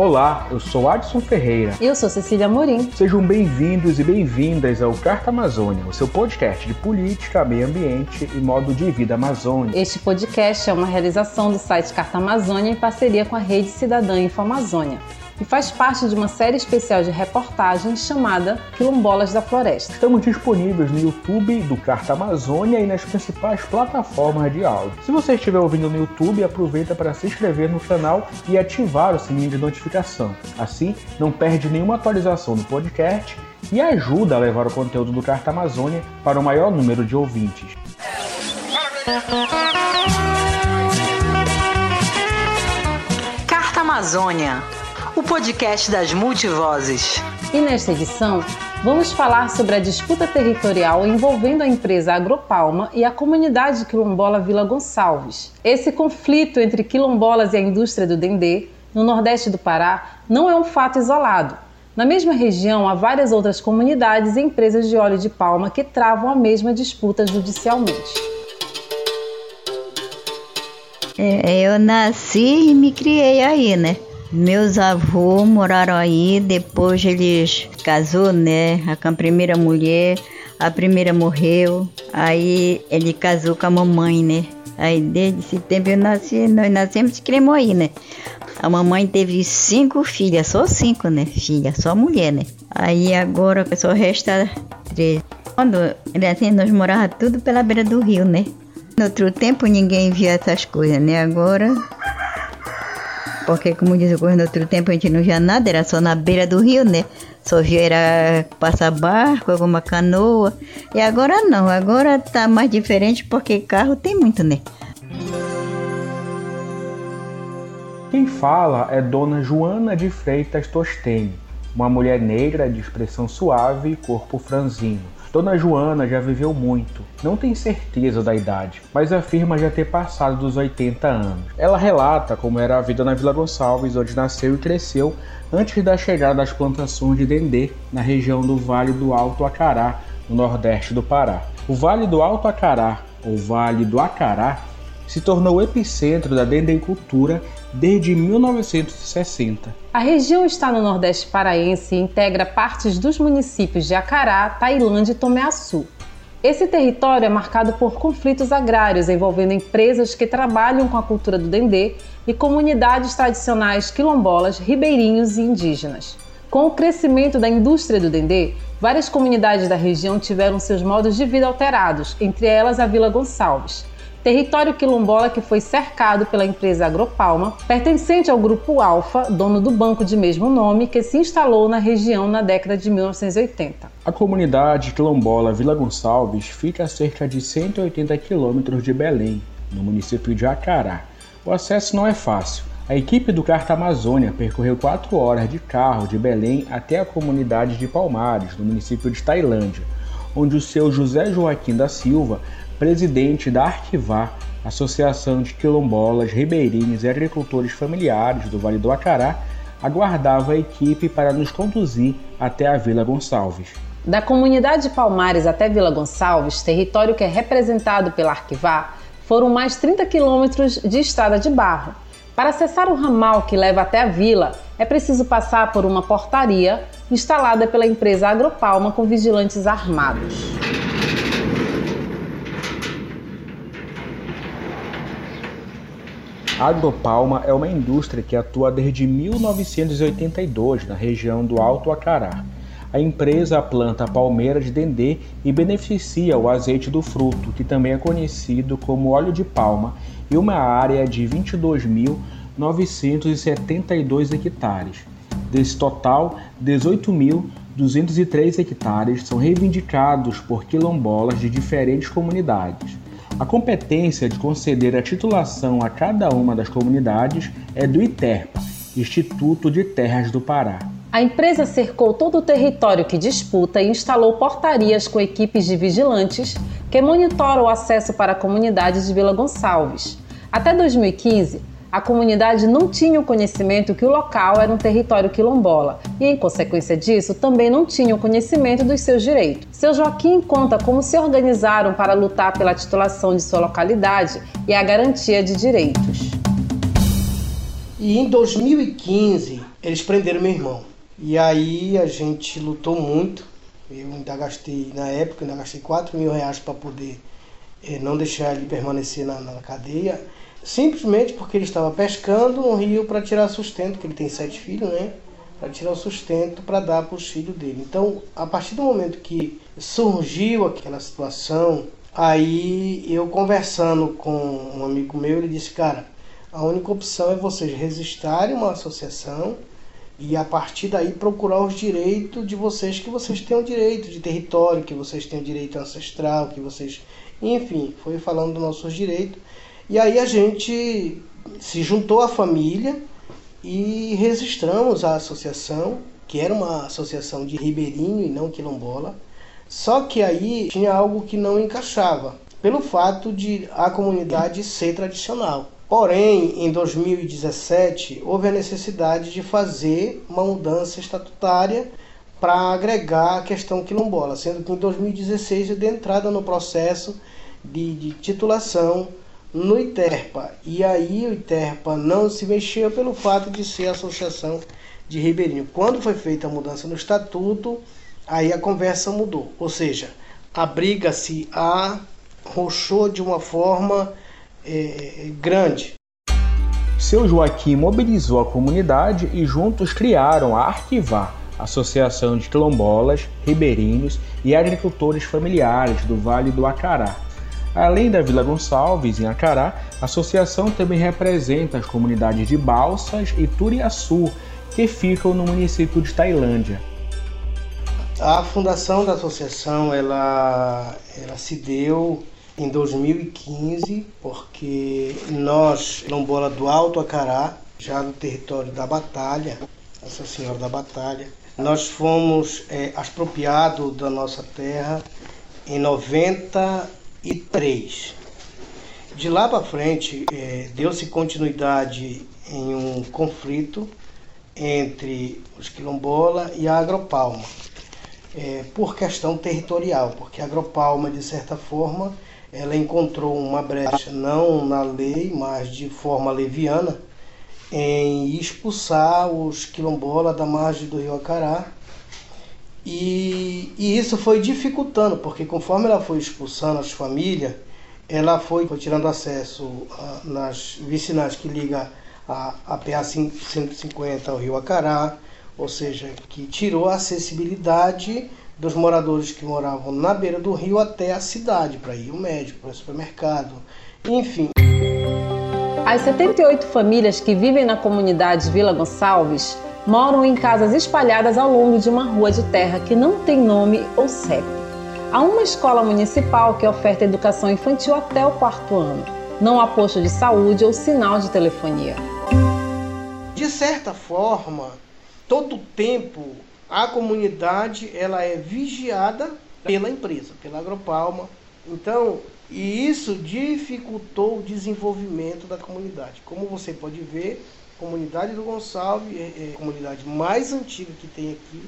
Olá, eu sou Adson Ferreira. Eu sou Cecília Morim. Sejam bem-vindos e bem-vindas ao Carta Amazônia, o seu podcast de política, meio ambiente e modo de vida amazônico. Este podcast é uma realização do site Carta Amazônia em parceria com a Rede Cidadã Info Amazônia e faz parte de uma série especial de reportagens chamada Quilombolas da Floresta. Estamos disponíveis no YouTube do Carta Amazônia e nas principais plataformas de áudio. Se você estiver ouvindo no YouTube, aproveita para se inscrever no canal e ativar o sininho de notificação. Assim, não perde nenhuma atualização do podcast e ajuda a levar o conteúdo do Carta Amazônia para o maior número de ouvintes. Carta Amazônia podcast das multivozes. E nesta edição, vamos falar sobre a disputa territorial envolvendo a empresa Agropalma e a comunidade quilombola Vila Gonçalves. Esse conflito entre quilombolas e a indústria do dendê, no nordeste do Pará, não é um fato isolado. Na mesma região, há várias outras comunidades e empresas de óleo de palma que travam a mesma disputa judicialmente. É, eu nasci e me criei aí, né? Meus avôs moraram aí, depois eles casou, né? A primeira mulher, a primeira morreu, aí ele casou com a mamãe, né? Aí desde esse tempo eu nasci, nós nascemos e criamos aí, né? A mamãe teve cinco filhas, só cinco, né? Filha, só mulher, né? Aí agora só resta três. Quando assim, nós morávamos tudo pela beira do rio, né? No outro tempo ninguém via essas coisas, né? Agora porque, como diz o no outro tempo a gente não via nada, era só na beira do rio, né? Só via era passar barco, alguma canoa. E agora não, agora tá mais diferente porque carro tem muito, né? Quem fala é Dona Joana de Freitas Tostene, uma mulher negra de expressão suave e corpo franzino Dona Joana já viveu muito, não tem certeza da idade, mas afirma já ter passado dos 80 anos. Ela relata como era a vida na Vila Gonçalves, onde nasceu e cresceu antes da chegada das plantações de dendê na região do Vale do Alto Acará, no nordeste do Pará. O Vale do Alto Acará, ou Vale do Acará, se tornou o epicentro da dendeicultura desde 1960. A região está no Nordeste paraense e integra partes dos municípios de Acará, Tailândia e Tomeaçu. Esse território é marcado por conflitos agrários envolvendo empresas que trabalham com a cultura do dendê e comunidades tradicionais quilombolas, ribeirinhos e indígenas. Com o crescimento da indústria do dendê, várias comunidades da região tiveram seus modos de vida alterados, entre elas a Vila Gonçalves território quilombola que foi cercado pela empresa Agropalma, pertencente ao Grupo Alfa, dono do banco de mesmo nome, que se instalou na região na década de 1980. A comunidade quilombola Vila Gonçalves fica a cerca de 180 quilômetros de Belém, no município de Acará. O acesso não é fácil. A equipe do Carta Amazônia percorreu quatro horas de carro de Belém até a comunidade de Palmares, no município de Tailândia, onde o seu José Joaquim da Silva presidente da Arquivar, Associação de Quilombolas, Ribeirinhos e Agricultores Familiares do Vale do Acará, aguardava a equipe para nos conduzir até a Vila Gonçalves. Da comunidade de Palmares até Vila Gonçalves, território que é representado pela Arquivar, foram mais 30 quilômetros de estrada de barro. Para acessar o ramal que leva até a vila, é preciso passar por uma portaria instalada pela empresa Agropalma com vigilantes armados. Agropalma é uma indústria que atua desde 1982 na região do Alto Acará. A empresa planta palmeira de dendê e beneficia o azeite do fruto, que também é conhecido como óleo de palma, e uma área de 22.972 hectares. Desse total, 18.203 hectares são reivindicados por quilombolas de diferentes comunidades. A competência de conceder a titulação a cada uma das comunidades é do ITERPA, Instituto de Terras do Pará. A empresa cercou todo o território que disputa e instalou portarias com equipes de vigilantes que monitoram o acesso para a comunidade de Vila Gonçalves. Até 2015, a comunidade não tinha o conhecimento que o local era um território quilombola e, em consequência disso, também não tinha o conhecimento dos seus direitos. Seu Joaquim conta como se organizaram para lutar pela titulação de sua localidade e a garantia de direitos. E em 2015, eles prenderam meu irmão. E aí a gente lutou muito. Eu ainda gastei, na época, ainda gastei 4 mil reais para poder eh, não deixar ele permanecer na, na cadeia. Simplesmente porque ele estava pescando no rio para tirar sustento, que ele tem sete filhos, né? Para tirar o sustento para dar para os filhos dele. Então, a partir do momento que surgiu aquela situação, aí eu conversando com um amigo meu, ele disse, cara, a única opção é vocês registrarem uma associação e a partir daí procurar os direitos de vocês, que vocês tenham direito de território, que vocês tenham direito ancestral, que vocês. Enfim, foi falando dos nossos direitos. E aí a gente se juntou à família e registramos a associação, que era uma associação de ribeirinho e não quilombola. Só que aí tinha algo que não encaixava, pelo fato de a comunidade ser tradicional. Porém, em 2017, houve a necessidade de fazer uma mudança estatutária para agregar a questão quilombola, sendo que em 2016 eu dei entrada no processo de, de titulação no ITERPA. E aí o ITERPA não se mexeu pelo fato de ser associação de Ribeirinho. Quando foi feita a mudança no estatuto, aí a conversa mudou. Ou seja, a briga se arrochou de uma forma é, grande. Seu Joaquim mobilizou a comunidade e juntos criaram a Arquivar, Associação de Quilombolas, Ribeirinhos e Agricultores Familiares do Vale do Acará. Além da Vila Gonçalves, em Acará, a associação também representa as comunidades de Balsas e Turiaçu, que ficam no município de Tailândia. A fundação da associação ela, ela se deu em 2015, porque nós, Lombola do Alto Acará, já no território da Batalha, Nossa Senhora da Batalha, nós fomos é, expropriados da nossa terra em 93. De lá para frente, é, deu-se continuidade em um conflito entre os quilombola e a agropalma, é, por questão territorial, porque a agropalma, de certa forma, ela encontrou uma brecha, não na lei, mas de forma leviana, em expulsar os quilombolas da margem do rio Acará. E, e isso foi dificultando, porque conforme ela foi expulsando as famílias, ela foi, foi tirando acesso a, nas vicinais que liga a, a PA 150 ao rio Acará, ou seja, que tirou a acessibilidade dos moradores que moravam na beira do rio até a cidade, para ir ao médico, para o supermercado, enfim. As 78 famílias que vivem na comunidade Vila Gonçalves moram em casas espalhadas ao longo de uma rua de terra que não tem nome ou CEP. Há uma escola municipal que oferta educação infantil até o quarto ano. Não há posto de saúde ou sinal de telefonia. De certa forma, todo tempo a comunidade ela é vigiada pela empresa, pela Agropalma. Então, e isso dificultou o desenvolvimento da comunidade. Como você pode ver, comunidade do Gonçalves é, é a comunidade mais antiga que tem aqui,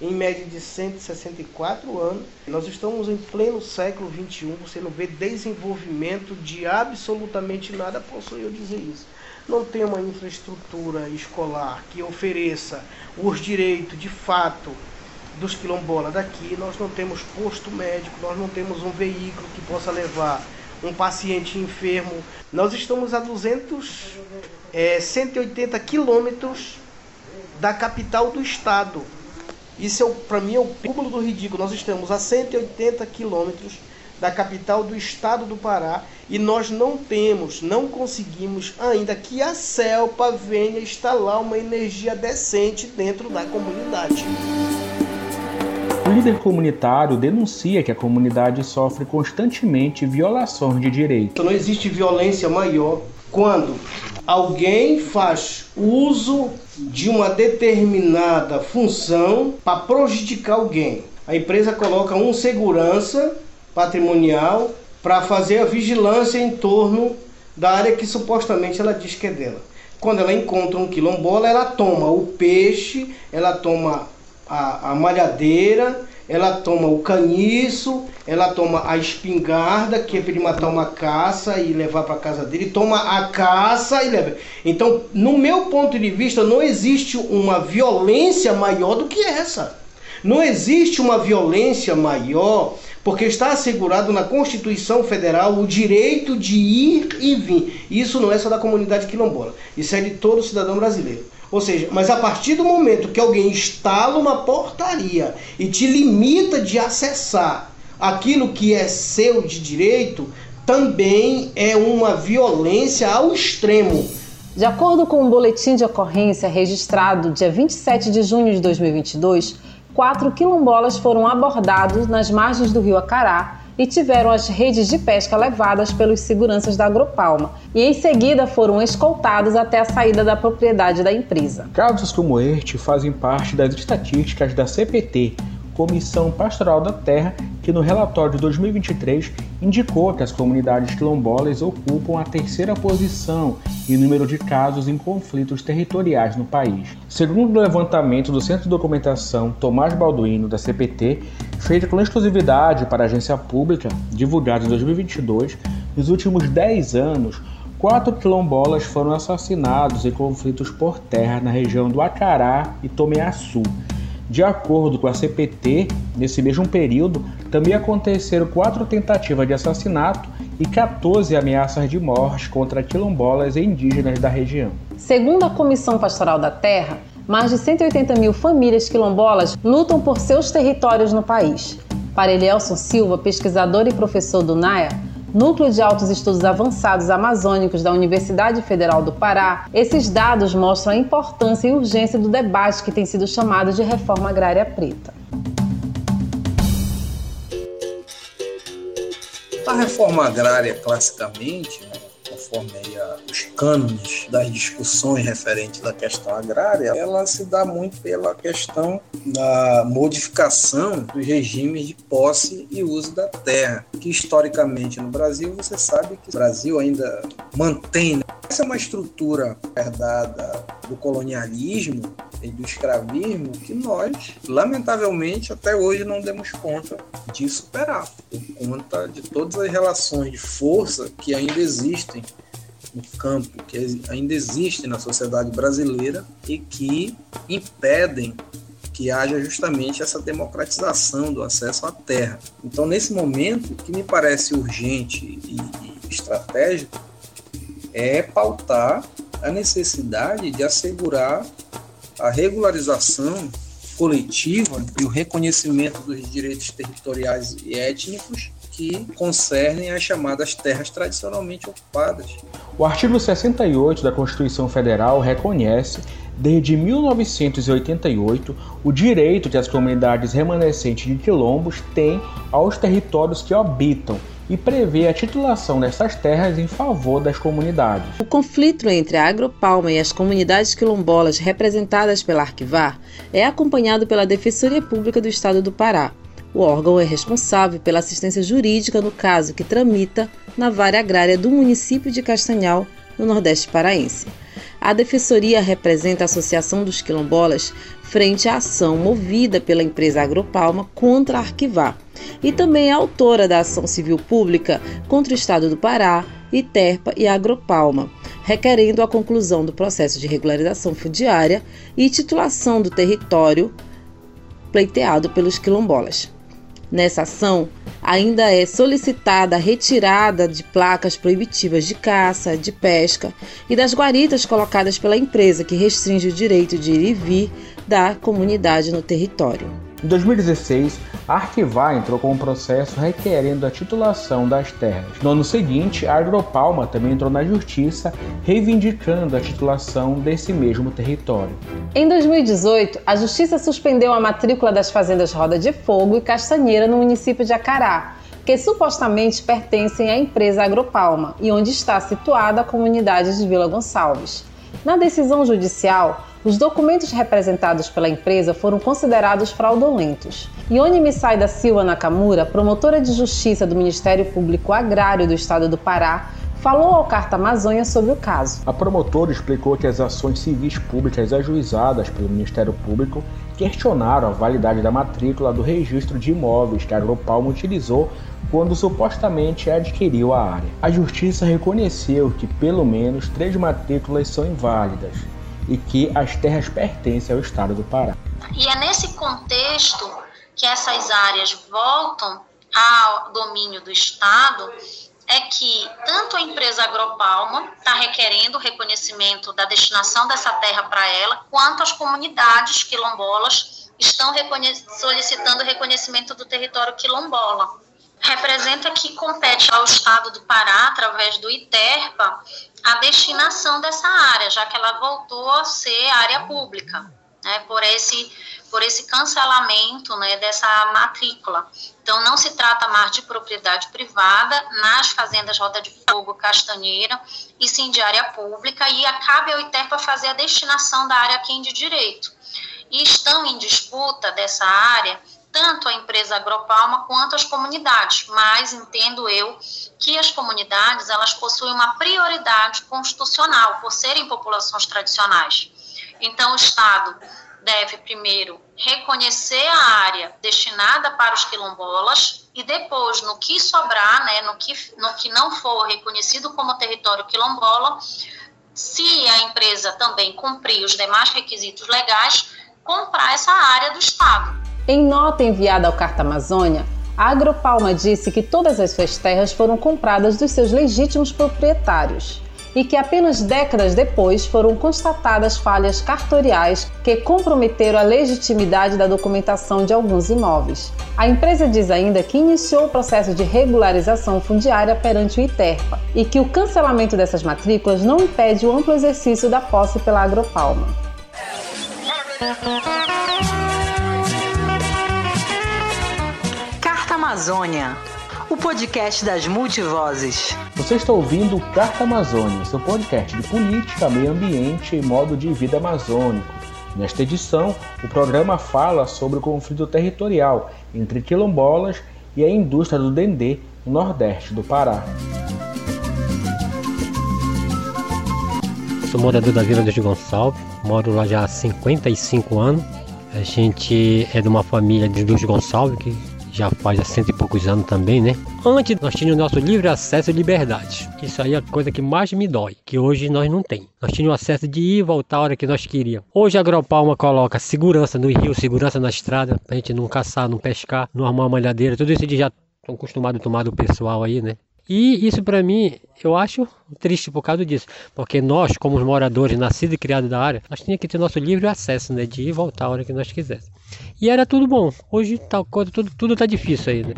em média de 164 anos. Nós estamos em pleno século 21, você não vê desenvolvimento de absolutamente nada, posso eu dizer isso não tem uma infraestrutura escolar que ofereça os direitos de fato dos quilombolas daqui, nós não temos posto médico, nós não temos um veículo que possa levar um paciente enfermo. Nós estamos a 200, é, 180 quilômetros da capital do estado. Isso é, para mim é o cúmulo do ridículo. Nós estamos a 180 quilômetros da capital do estado do Pará e nós não temos, não conseguimos ainda que a CELPA venha instalar uma energia decente dentro da comunidade. O líder comunitário denuncia que a comunidade sofre constantemente violações de direitos. Não existe violência maior quando alguém faz uso de uma determinada função para prejudicar alguém. A empresa coloca um segurança patrimonial para fazer a vigilância em torno da área que supostamente ela diz que é dela. Quando ela encontra um quilombola, ela toma o peixe, ela toma a, a malhadeira, ela toma o caniço, ela toma a espingarda, que é para ele matar uma caça e levar para casa dele, toma a caça e leva. Então, no meu ponto de vista, não existe uma violência maior do que essa. Não existe uma violência maior, porque está assegurado na Constituição Federal o direito de ir e vir. Isso não é só da comunidade quilombola, isso é de todo cidadão brasileiro. Ou seja, mas a partir do momento que alguém instala uma portaria e te limita de acessar aquilo que é seu de direito, também é uma violência ao extremo. De acordo com um boletim de ocorrência registrado dia 27 de junho de 2022, quatro quilombolas foram abordados nas margens do rio Acará e tiveram as redes de pesca levadas pelos seguranças da Agropalma e em seguida foram escoltados até a saída da propriedade da empresa. Casos como este fazem parte das estatísticas da CPT, Comissão Pastoral da Terra, que no relatório de 2023 indicou que as comunidades quilombolas ocupam a terceira posição em número de casos em conflitos territoriais no país. Segundo o levantamento do Centro de Documentação Tomás Balduino, da CPT, feito com exclusividade para a agência pública, divulgado em 2022, nos últimos 10 anos, quatro quilombolas foram assassinados em conflitos por terra na região do Acará e Tomeaçu. De acordo com a CPT, nesse mesmo período, também aconteceram quatro tentativas de assassinato e 14 ameaças de morte contra quilombolas e indígenas da região. Segundo a Comissão Pastoral da Terra, mais de 180 mil famílias quilombolas lutam por seus territórios no país. Para Elielson Silva, pesquisador e professor do NAIA, Núcleo de Altos Estudos Avançados Amazônicos da Universidade Federal do Pará, esses dados mostram a importância e urgência do debate que tem sido chamado de reforma agrária preta. A reforma agrária, classicamente, né, conforme a, os cânones das discussões referentes à questão agrária, ela se dá muito pela questão da modificação dos regimes de posse e uso da terra, que historicamente no Brasil, você sabe que o Brasil ainda mantém. Né? Essa é uma estrutura herdada do colonialismo e do escravismo que nós, lamentavelmente, até hoje não demos conta de superar, por conta de todas as relações de força que ainda existem no campo, que ainda existem na sociedade brasileira e que impedem que haja justamente essa democratização do acesso à terra. Então, nesse momento, o que me parece urgente e, estratégico é pautar a necessidade de assegurar a regularização coletiva e o reconhecimento dos direitos territoriais e étnicos que concernem as chamadas terras tradicionalmente ocupadas. O artigo 68 da Constituição Federal reconhece, desde 1988, o direito que as comunidades remanescentes de quilombos têm aos territórios que habitam e prevê a titulação dessas terras em favor das comunidades. O conflito entre a Agropalma e as comunidades quilombolas representadas pela Arquivar é acompanhado pela Defensoria Pública do Estado do Pará. O órgão é responsável pela assistência jurídica no caso que tramita na vara agrária do município de Castanhal, no Nordeste Paraense. A defensoria representa a Associação dos Quilombolas frente à ação movida pela empresa Agropalma contra a Arquivar e também é autora da ação civil pública contra o Estado do Pará, Iterpa e Agropalma, requerendo a conclusão do processo de regularização fundiária e titulação do território pleiteado pelos quilombolas. Nessa ação, ainda é solicitada a retirada de placas proibitivas de caça, de pesca e das guaritas colocadas pela empresa que restringe o direito de ir e vir da comunidade no território. Em 2016, a Arquivar entrou com um processo requerendo a titulação das terras. No ano seguinte, a Agropalma também entrou na justiça, reivindicando a titulação desse mesmo território. Em 2018, a justiça suspendeu a matrícula das fazendas Roda de Fogo e Castanheira no município de Acará, que supostamente pertencem à empresa Agropalma e onde está situada a comunidade de Vila Gonçalves. Na decisão judicial, os documentos representados pela empresa foram considerados fraudulentos. Ione Missai da Silva Nakamura, promotora de justiça do Ministério Público Agrário do Estado do Pará, falou ao Carta Amazônia sobre o caso. A promotora explicou que as ações civis públicas ajuizadas pelo Ministério Público questionaram a validade da matrícula do registro de imóveis que a Agropalma utilizou quando supostamente adquiriu a área. A justiça reconheceu que pelo menos três matrículas são inválidas e que as terras pertencem ao estado do Pará. E é nesse contexto que essas áreas voltam ao domínio do estado é que tanto a empresa Agropalma está requerendo o reconhecimento da destinação dessa terra para ela, quanto as comunidades quilombolas estão reconhe solicitando o reconhecimento do território quilombola. Representa que compete ao Estado do Pará, através do ITERPA, a destinação dessa área, já que ela voltou a ser área pública, né, por esse por esse cancelamento né, dessa matrícula. Então, não se trata mais de propriedade privada nas fazendas Roda de Fogo, Castanheira, e sim de área pública, e cabe ao ITERPA fazer a destinação da área quem de direito. E estão em disputa dessa área tanto a empresa Agropalma quanto as comunidades, mas entendo eu que as comunidades elas possuem uma prioridade constitucional por serem populações tradicionais. Então, o Estado deve primeiro reconhecer a área destinada para os quilombolas e depois, no que sobrar, né, no, que, no que não for reconhecido como território quilombola, se a empresa também cumprir os demais requisitos legais, comprar essa área do Estado. Em nota enviada ao Carta Amazônia, a Agropalma disse que todas as suas terras foram compradas dos seus legítimos proprietários e que apenas décadas depois foram constatadas falhas cartoriais que comprometeram a legitimidade da documentação de alguns imóveis. A empresa diz ainda que iniciou o processo de regularização fundiária perante o ITERPA e que o cancelamento dessas matrículas não impede o amplo exercício da posse pela Agropalma. Amazônia o podcast das multivozes. Você está ouvindo Carta Amazônia, seu podcast de política, meio ambiente e modo de vida amazônico. Nesta edição, o programa fala sobre o conflito territorial entre quilombolas e a indústria do dendê no nordeste do Pará. Sou morador da Vila de Gonçalves, moro lá já há 55 anos. A gente é de uma família de Luz Gonçalves que já faz há cento e poucos anos também, né? Antes nós tínhamos nosso livre acesso e liberdade. Isso aí é a coisa que mais me dói, que hoje nós não tem. Nós tínhamos acesso de ir e voltar a hora que nós queríamos. Hoje a Agropalma coloca segurança no rio, segurança na estrada, pra gente não caçar, não pescar, não arrumar uma malhadeira, tudo isso de já estão acostumados a tomar do pessoal aí, né? E isso para mim, eu acho triste por causa disso, porque nós, como moradores nascidos e criados da área, nós tínhamos que ter nosso livre acesso, né, de ir e voltar a hora que nós quiséssemos. E era tudo bom. Hoje tal coisa, tudo, tudo tá difícil aí, né?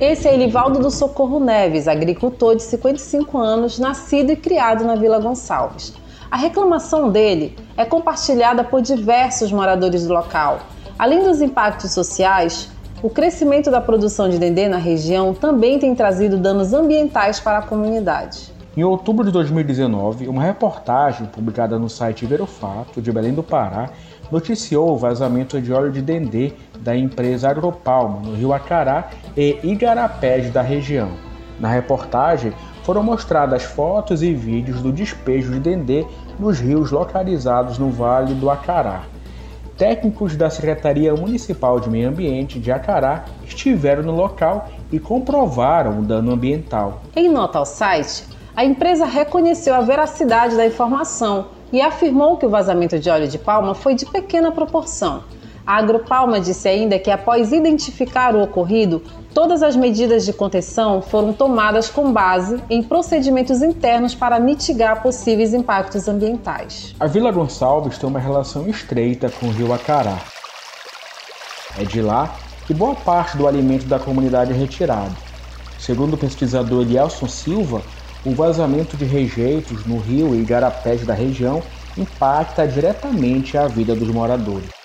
Esse é Elivaldo do Socorro Neves, agricultor de 55 anos, nascido e criado na Vila Gonçalves. A reclamação dele é compartilhada por diversos moradores do local. Além dos impactos sociais, o crescimento da produção de dendê na região também tem trazido danos ambientais para a comunidade. Em outubro de 2019, uma reportagem publicada no site Verofato de Belém do Pará noticiou o vazamento de óleo de dendê da empresa Agropalma no rio Acará e Igarapés da região. Na reportagem foram mostradas fotos e vídeos do despejo de dendê nos rios localizados no Vale do Acará. Técnicos da Secretaria Municipal de Meio Ambiente de Acará estiveram no local e comprovaram o dano ambiental. Em nota ao site, a empresa reconheceu a veracidade da informação e afirmou que o vazamento de óleo de palma foi de pequena proporção. A Agropalma disse ainda que, após identificar o ocorrido, todas as medidas de contenção foram tomadas com base em procedimentos internos para mitigar possíveis impactos ambientais. A Vila Gonçalves tem uma relação estreita com o rio Acará. É de lá que boa parte do alimento da comunidade é retirado. Segundo o pesquisador Elielson Silva, o vazamento de rejeitos no rio e igarapés da região impacta diretamente a vida dos moradores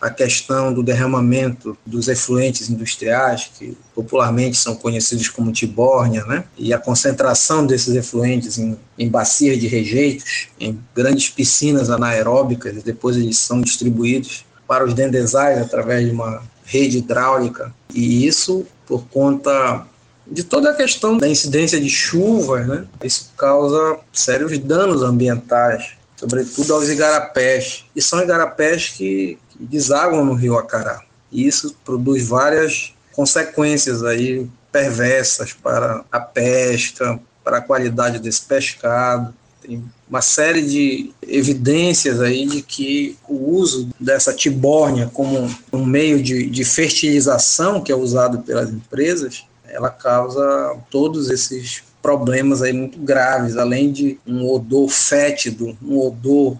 a questão do derramamento dos efluentes industriais, que popularmente são conhecidos como tibórnia, né? e a concentração desses efluentes em, em bacias de rejeitos, em grandes piscinas anaeróbicas, depois eles são distribuídos para os dendezais através de uma rede hidráulica, e isso por conta de toda a questão da incidência de chuvas, né? isso causa sérios danos ambientais sobretudo aos igarapés. E são igarapés que, que desaguam no rio Acará. E isso produz várias consequências aí perversas para a pesca, para a qualidade desse pescado. Tem uma série de evidências aí de que o uso dessa tibórnia como um meio de, de fertilização que é usado pelas empresas, ela causa todos esses problemas aí muito graves, além de um odor fétido, um odor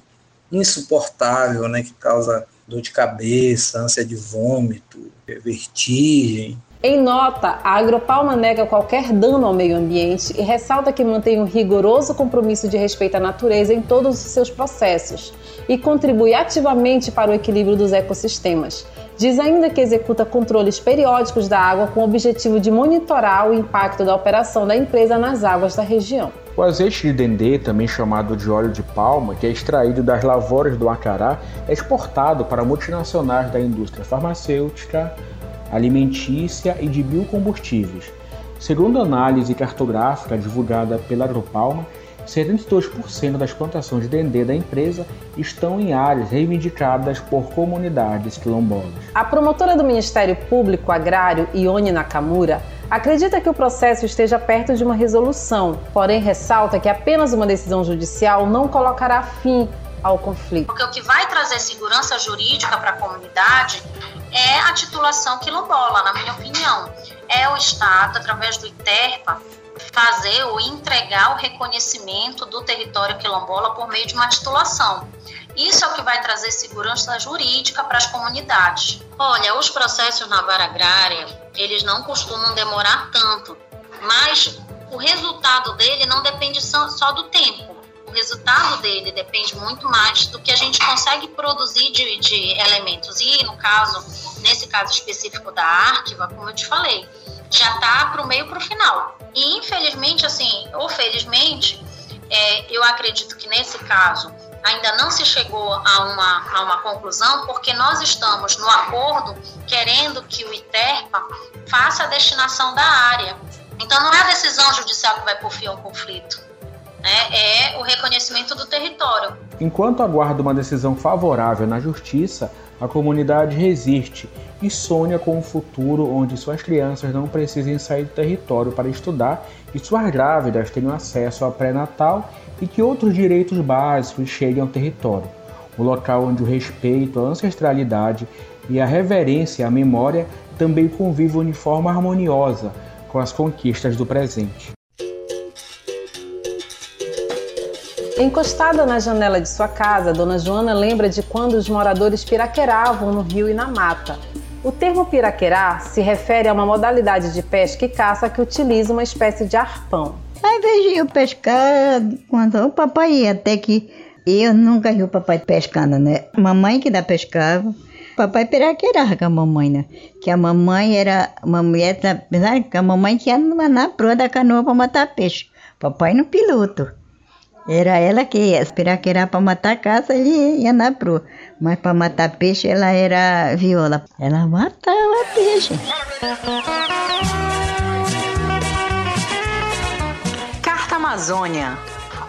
insuportável, né, que causa dor de cabeça, ânsia de vômito, vertigem, em nota, a Agropalma nega qualquer dano ao meio ambiente e ressalta que mantém um rigoroso compromisso de respeito à natureza em todos os seus processos e contribui ativamente para o equilíbrio dos ecossistemas. Diz ainda que executa controles periódicos da água com o objetivo de monitorar o impacto da operação da empresa nas águas da região. O azeite de dendê, também chamado de óleo de palma, que é extraído das lavouras do acará, é exportado para multinacionais da indústria farmacêutica, alimentícia e de biocombustíveis. Segundo análise cartográfica divulgada pela Agropalma, 72% das plantações de dendê da empresa estão em áreas reivindicadas por comunidades quilombolas. A promotora do Ministério Público Agrário, Ione Nakamura, acredita que o processo esteja perto de uma resolução, porém ressalta que apenas uma decisão judicial não colocará fim ao conflito. Porque o que vai trazer segurança jurídica para a comunidade é a titulação quilombola, na minha opinião. É o Estado, através do ITERPA, fazer ou entregar o reconhecimento do território quilombola por meio de uma titulação. Isso é o que vai trazer segurança jurídica para as comunidades. Olha, os processos na vara agrária, eles não costumam demorar tanto, mas o resultado dele não depende só do tempo o resultado dele depende muito mais do que a gente consegue produzir de, de elementos. E no caso, nesse caso específico da Arquiva, como eu te falei, já está para o meio para o final. E infelizmente, assim, ou felizmente, é, eu acredito que nesse caso ainda não se chegou a uma, a uma conclusão, porque nós estamos no acordo querendo que o ITERPA faça a destinação da área. Então não é a decisão judicial que vai por fim ao conflito né, é o reconhecimento do território. Enquanto aguarda uma decisão favorável na justiça, a comunidade resiste e sonha com um futuro onde suas crianças não precisem sair do território para estudar e suas grávidas tenham acesso ao pré-natal e que outros direitos básicos cheguem ao território. Um local onde o respeito à ancestralidade e a reverência à memória também convivem de forma harmoniosa com as conquistas do presente. Encostada na janela de sua casa, Dona Joana lembra de quando os moradores piraqueravam no rio e na mata. O termo piraquerar se refere a uma modalidade de pesca e caça que utiliza uma espécie de arpão. Às vezes eu pescar quando o papai ia, até que eu nunca vi o papai pescando, né? Mamãe que dá pescava, papai piraquerava com a mamãe, né? Que a mamãe era uma mulher, apesar que a mamãe tinha na proa da canoa para matar peixe. Papai no piloto. Era ela que ia esperar que era para matar caça, ele ia na proa. Mas para matar peixe, ela era viola. Ela matava peixe. Carta Amazônia,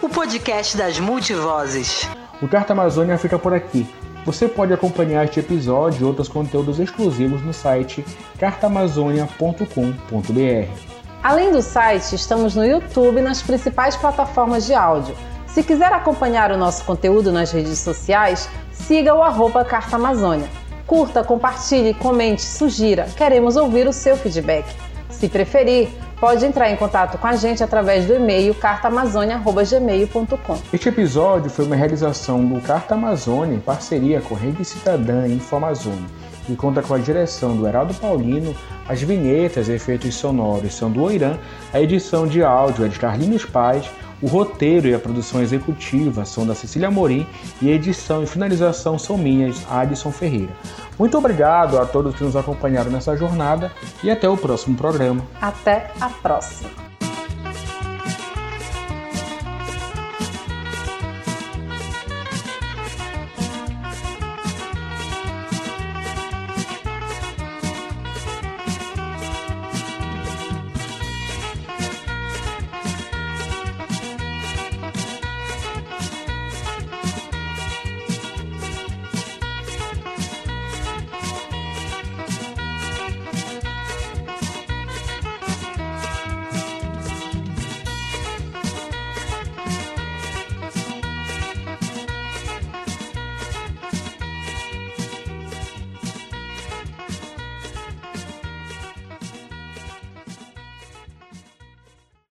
o podcast das multivozes. O Carta Amazônia fica por aqui. Você pode acompanhar este episódio e outros conteúdos exclusivos no site cartaamazônia.com.br. Além do site, estamos no YouTube e nas principais plataformas de áudio. Se quiser acompanhar o nosso conteúdo nas redes sociais, siga o arroba Carta Amazônia. Curta, compartilhe, comente, sugira. Queremos ouvir o seu feedback. Se preferir, pode entrar em contato com a gente através do e-mail cartaamazônia.gmail.com. Este episódio foi uma realização do Carta Amazônia em parceria com a Rede Cidadã e Infomazônia e conta com a direção do Heraldo Paulino, as vinhetas e efeitos sonoros são do Oirã, a edição de áudio é de Carlinhos Paz, o roteiro e a produção executiva são da Cecília Morim e a edição e finalização são minhas, Adson Ferreira. Muito obrigado a todos que nos acompanharam nessa jornada e até o próximo programa. Até a próxima!